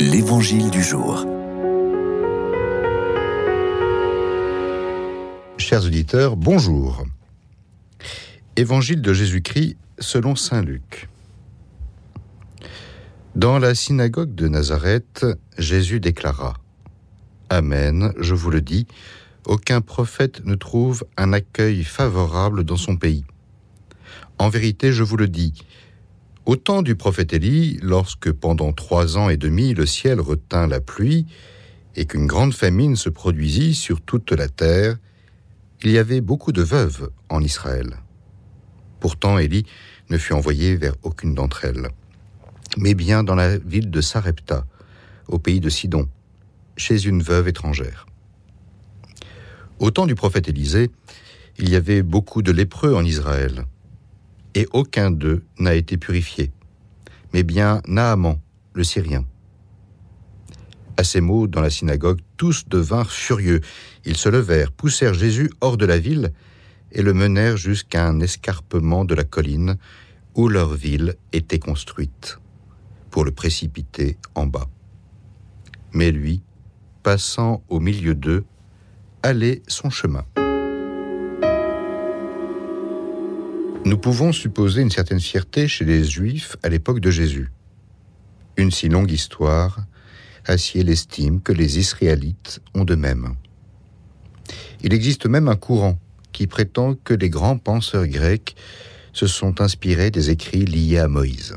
L'Évangile du jour. Chers auditeurs, bonjour. Évangile de Jésus-Christ selon Saint Luc. Dans la synagogue de Nazareth, Jésus déclara Amen, je vous le dis, aucun prophète ne trouve un accueil favorable dans son pays. En vérité, je vous le dis, au temps du prophète Élie, lorsque pendant trois ans et demi le ciel retint la pluie et qu'une grande famine se produisit sur toute la terre, il y avait beaucoup de veuves en Israël. Pourtant, Élie ne fut envoyé vers aucune d'entre elles, mais bien dans la ville de Sarepta, au pays de Sidon, chez une veuve étrangère. Au temps du prophète Élisée, il y avait beaucoup de lépreux en Israël, et aucun d'eux n'a été purifié, mais bien Naaman, le Syrien. À ces mots, dans la synagogue, tous devinrent furieux. Ils se levèrent, poussèrent Jésus hors de la ville et le menèrent jusqu'à un escarpement de la colline où leur ville était construite, pour le précipiter en bas. Mais lui, passant au milieu d'eux, allait son chemin. Nous pouvons supposer une certaine fierté chez les Juifs à l'époque de Jésus. Une si longue histoire assied l'estime que les Israélites ont de même. Il existe même un courant qui prétend que les grands penseurs grecs se sont inspirés des écrits liés à Moïse.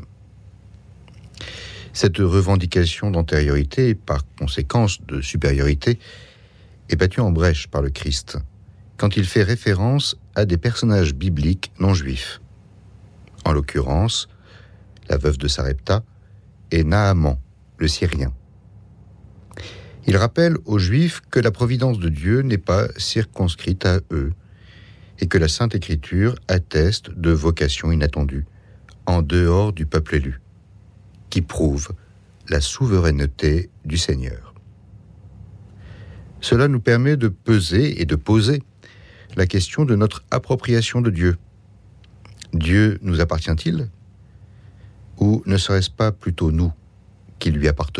Cette revendication d'antériorité par conséquence de supériorité est battue en brèche par le Christ quand il fait référence à des personnages bibliques non juifs. En l'occurrence, la veuve de Sarepta et Naaman, le Syrien. Il rappelle aux Juifs que la providence de Dieu n'est pas circonscrite à eux et que la Sainte Écriture atteste de vocations inattendues en dehors du peuple élu, qui prouve la souveraineté du Seigneur. Cela nous permet de peser et de poser la question de notre appropriation de Dieu. Dieu nous appartient-il Ou ne serait-ce pas plutôt nous qui lui appartenons?